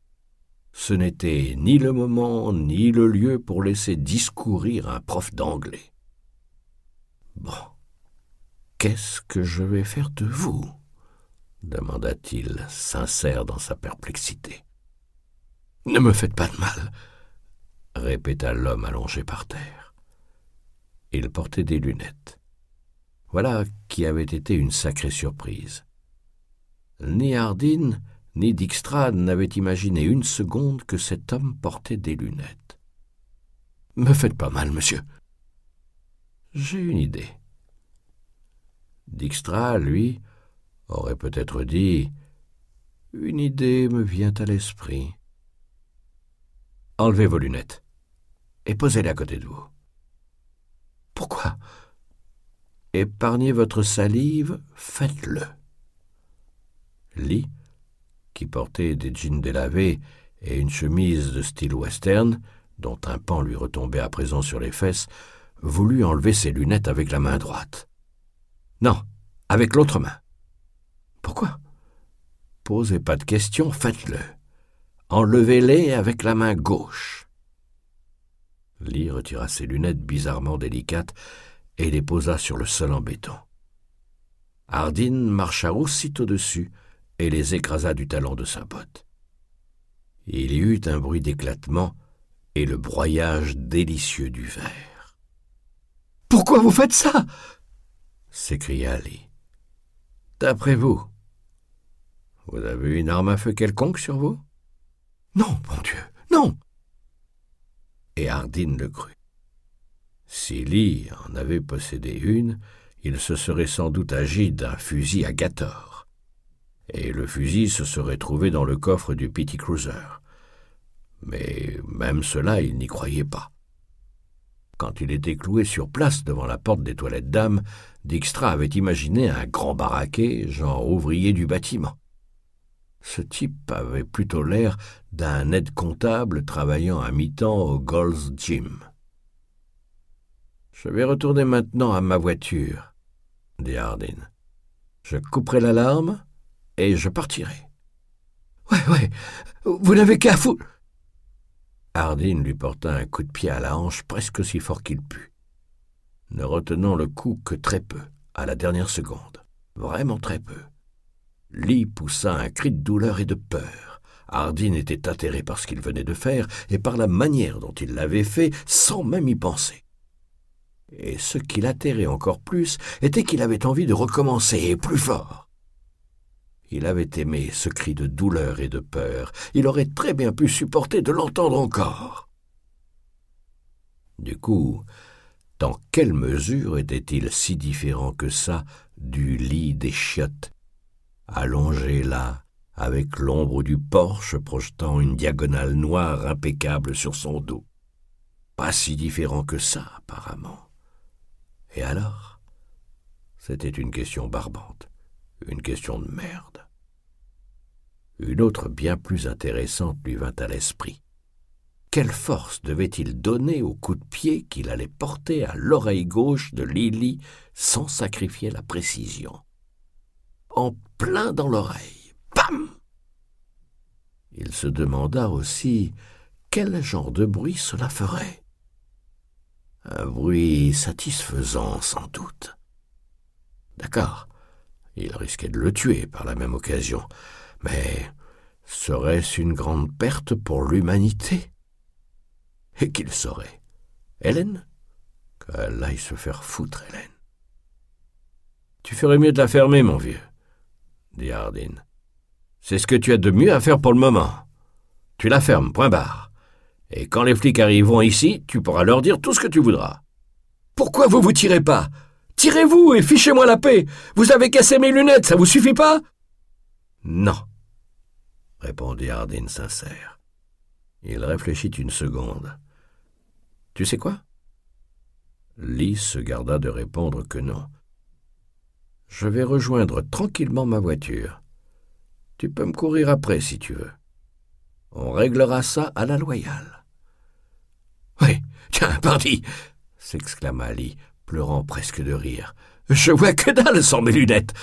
Speaker 1: Ce n'était ni le moment ni le lieu pour laisser discourir un prof d'anglais. Bon, qu'est-ce que je vais faire de vous? demanda-t-il, sincère dans sa perplexité. Ne me faites pas de mal, répéta l'homme allongé par terre. Il portait des lunettes. Voilà qui avait été une sacrée surprise. Ni Hardin ni Dijkstra n'avaient imaginé une seconde que cet homme portait des lunettes. Me faites pas mal, monsieur. J'ai une idée. Dijkstra, lui, aurait peut-être dit Une idée me vient à l'esprit. Enlevez vos lunettes et posez-les à côté de vous. Pourquoi? Épargnez votre salive, faites-le. Lee, qui portait des jeans délavés et une chemise de style western, dont un pan lui retombait à présent sur les fesses, voulut enlever ses lunettes avec la main droite. Non, avec l'autre main. Pourquoi? Posez pas de questions, faites-le. Enlevez-les avec la main gauche. Lee retira ses lunettes bizarrement délicates et les posa sur le sol en béton. Hardin marcha aussitôt dessus et les écrasa du talon de sa botte. Il y eut un bruit d'éclatement et le broyage délicieux du verre. Pourquoi vous faites ça? s'écria Lee. D'après vous, vous avez une arme à feu quelconque sur vous Non, mon Dieu, non Et Hardin le crut. Si Lee en avait possédé une, il se serait sans doute agi d'un fusil à Gator. Et le fusil se serait trouvé dans le coffre du Petty Cruiser. Mais même cela, il n'y croyait pas. Quand il était cloué sur place devant la porte des toilettes d'âme, Dijkstra avait imaginé un grand baraquet, genre ouvrier du bâtiment. Ce type avait plutôt l'air d'un aide comptable travaillant à mi-temps au Gold's Gym. Je vais retourner maintenant à ma voiture, dit Hardin. Je couperai l'alarme et je partirai. Ouais, ouais, vous n'avez qu'à fou. Hardin lui porta un coup de pied à la hanche presque aussi fort qu'il put, ne retenant le coup que très peu, à la dernière seconde, vraiment très peu. Lee poussa un cri de douleur et de peur. Hardin était atterré par ce qu'il venait de faire et par la manière dont il l'avait fait sans même y penser. Et ce qui l'atterrait encore plus était qu'il avait envie de recommencer plus fort. Il avait aimé ce cri de douleur et de peur. Il aurait très bien pu supporter de l'entendre encore. Du coup, dans quelle mesure était-il si différent que ça du lit des chiottes, allongé là, avec l'ombre du porche projetant une diagonale noire impeccable sur son dos Pas si différent que ça, apparemment. Et alors? C'était une question barbante, une question de merde. Une autre bien plus intéressante lui vint à l'esprit. Quelle force devait-il donner au coup de pied qu'il allait porter à l'oreille gauche de Lily sans sacrifier la précision? En plein dans l'oreille. Bam Il se demanda aussi quel genre de bruit cela ferait. Un bruit satisfaisant, sans doute. D'accord, il risquait de le tuer par la même occasion, mais serait-ce une grande perte pour l'humanité? Et qu'il saurait Hélène? Qu'elle aille se faire foutre, Hélène. Tu ferais mieux de la fermer, mon vieux, dit Hardin. C'est ce que tu as de mieux à faire pour le moment. Tu la fermes, point barre et quand les flics arriveront ici, tu pourras leur dire tout ce que tu voudras. Pourquoi vous vous tirez pas? Tirez-vous et fichez-moi la paix. Vous avez cassé mes lunettes, ça vous suffit pas? Non, répondit Hardin sincère. Il réfléchit une seconde. Tu sais quoi? Lee se garda de répondre que non. Je vais rejoindre tranquillement ma voiture. Tu peux me courir après si tu veux. On réglera ça à la loyale. Oui, tiens, parti s'exclama Lee, pleurant presque de rire. Je vois que dalle sans mes lunettes.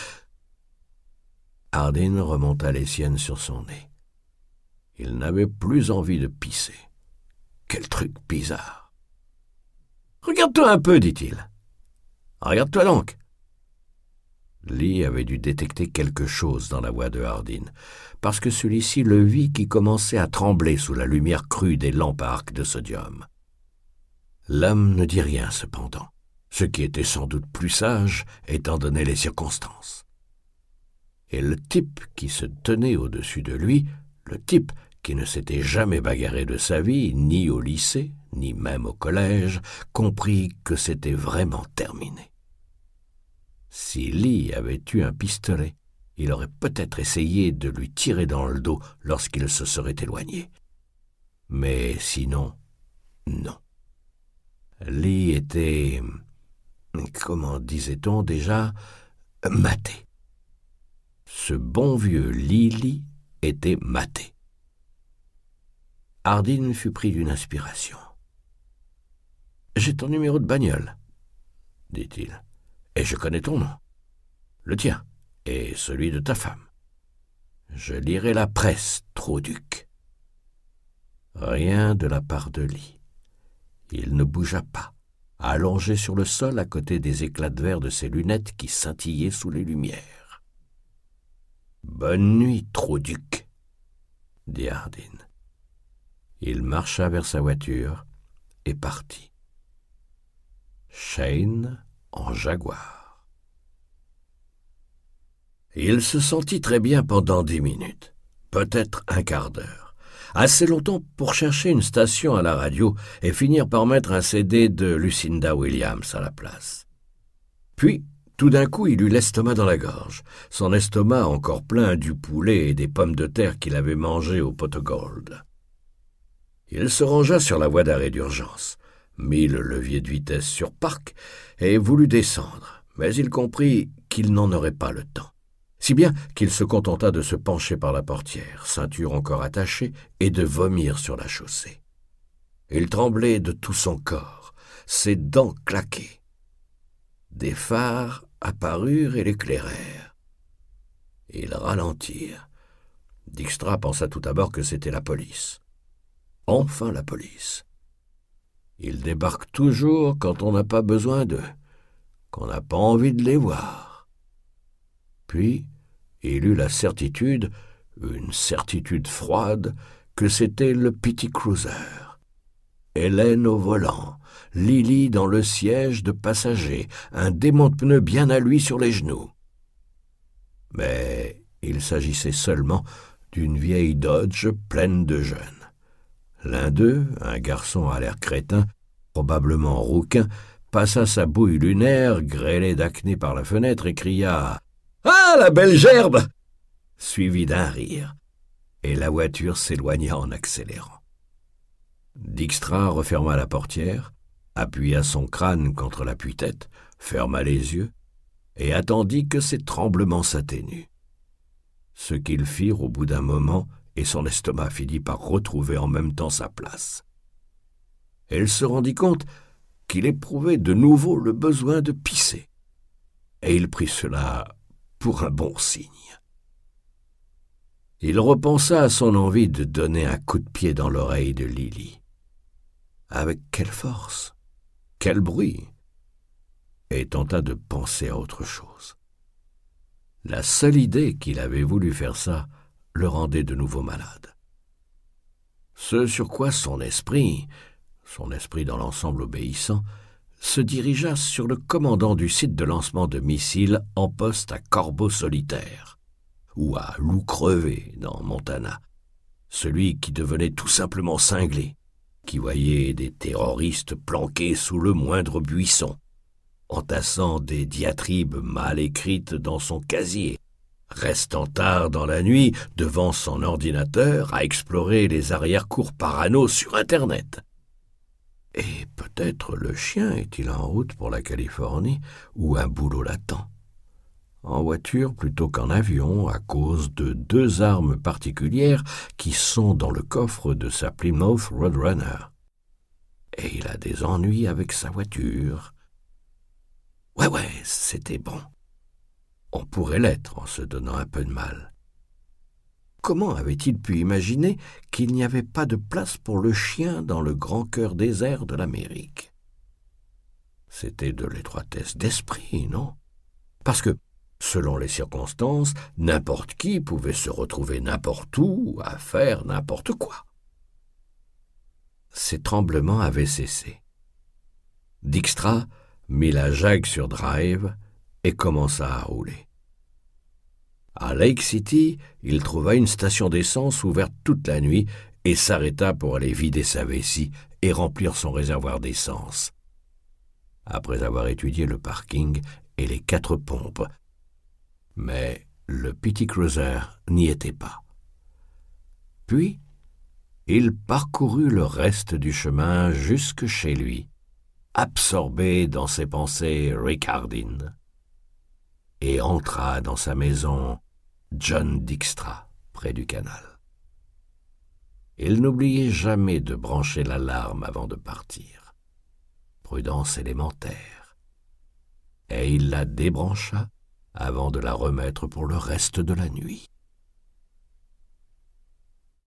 Speaker 1: Hardin remonta les siennes sur son nez. Il n'avait plus envie de pisser. Quel truc bizarre. Regarde-toi un peu, dit-il. Regarde-toi donc. Lee avait dû détecter quelque chose dans la voix de Hardin, parce que celui-ci le vit qui commençait à trembler sous la lumière crue des lampes arc de sodium. L'homme ne dit rien cependant, ce qui était sans doute plus sage étant donné les circonstances. Et le type qui se tenait au-dessus de lui, le type qui ne s'était jamais bagarré de sa vie, ni au lycée, ni même au collège, comprit que c'était vraiment terminé. Si Lee avait eu un pistolet, il aurait peut-être essayé de lui tirer dans le dos lorsqu'il se serait éloigné. Mais sinon, non. Lee était, comment disait-on déjà, maté. Ce bon vieux Lily était maté. Hardin fut pris d'une inspiration. J'ai ton numéro de bagnole, dit-il, et je connais ton nom, le tien, et celui de ta femme. Je lirai la presse, Trop-Duc. Rien de la part de Lee. Il ne bougea pas, allongé sur le sol à côté des éclats de verre de ses lunettes qui scintillaient sous les lumières. Bonne nuit, Trop-Duc, dit Hardin. Il marcha vers sa voiture et partit. Shane en jaguar. Il se sentit très bien pendant dix minutes, peut-être un quart d'heure assez longtemps pour chercher une station à la radio et finir par mettre un CD de Lucinda Williams à la place. Puis, tout d'un coup, il eut l'estomac dans la gorge, son estomac encore plein du poulet et des pommes de terre qu'il avait mangées au pot gold. Il se rangea sur la voie d'arrêt d'urgence, mit le levier de vitesse sur parc et voulut descendre, mais il comprit qu'il n'en aurait pas le temps si bien qu'il se contenta de se pencher par la portière, ceinture encore attachée, et de vomir sur la chaussée. Il tremblait de tout son corps, ses dents claquaient. Des phares apparurent et l'éclairèrent. Ils ralentirent. Dijkstra pensa tout d'abord que c'était la police. enfin la police. Ils débarquent toujours quand on n'a pas besoin d'eux, qu'on n'a pas envie de les voir. Puis, il eut la certitude, une certitude froide, que c'était le petit cruiser. Hélène au volant, Lily dans le siège de passager, un démon de pneu bien à lui sur les genoux. Mais il s'agissait seulement d'une vieille Dodge pleine de jeunes. L'un d'eux, un garçon à l'air crétin, probablement rouquin, passa sa bouille lunaire, grêlée d'acné par la fenêtre, et cria Ah, la belle gerbe suivi d'un rire, et la voiture s'éloigna en accélérant. Dijkstra referma la portière, appuya son crâne contre l'appui-tête, ferma les yeux, et attendit que ses tremblements s'atténuent. Ce qu'ils firent au bout d'un moment, et son estomac finit par retrouver en même temps sa place. Elle se rendit compte qu'il éprouvait de nouveau le besoin de pisser, et il prit cela pour un bon signe. Il repensa à son envie de donner un coup de pied dans l'oreille de Lily. Avec quelle force Quel bruit Et tenta de penser à autre chose. La seule idée qu'il avait voulu faire ça le rendait de nouveau malade. Ce sur quoi son esprit, son esprit dans l'ensemble obéissant, se dirigea sur le commandant du site de lancement de missiles en poste à Corbeau solitaire, ou à Loup crevé dans Montana, celui qui devenait tout simplement cinglé, qui voyait des terroristes planqués sous le moindre buisson, entassant des diatribes mal écrites dans son casier, restant tard dans la nuit devant son ordinateur à explorer les arrière-cours parano sur Internet. Et peut-être le chien est-il en route pour la Californie ou un boulot l'attend. En voiture plutôt qu'en avion à cause de deux armes particulières qui sont dans le coffre de sa Plymouth Roadrunner. Et il a des ennuis avec sa voiture, Ouais, ouais, c'était bon. On pourrait l'être en se donnant un peu de mal. Comment avait-il pu imaginer qu'il n'y avait pas de place pour le chien dans le grand cœur désert de l'Amérique? C'était de l'étroitesse d'esprit, non? Parce que, selon les circonstances, n'importe qui pouvait se retrouver n'importe où à faire n'importe quoi. Ses tremblements avaient cessé. Dijkstra mit la jague sur drive et commença à rouler. À Lake City, il trouva une station d'essence ouverte toute la nuit et s'arrêta pour aller vider sa vessie et remplir son réservoir d'essence. Après avoir étudié le parking et les quatre pompes. Mais le petit cruiser n'y était pas. Puis, il parcourut le reste du chemin jusque chez lui, absorbé dans ses pensées ricardines, et entra dans sa maison John Dijkstra, près du canal. Il n'oubliait jamais de brancher l'alarme avant de partir. Prudence élémentaire. Et il la débrancha avant de la remettre pour le reste de la nuit.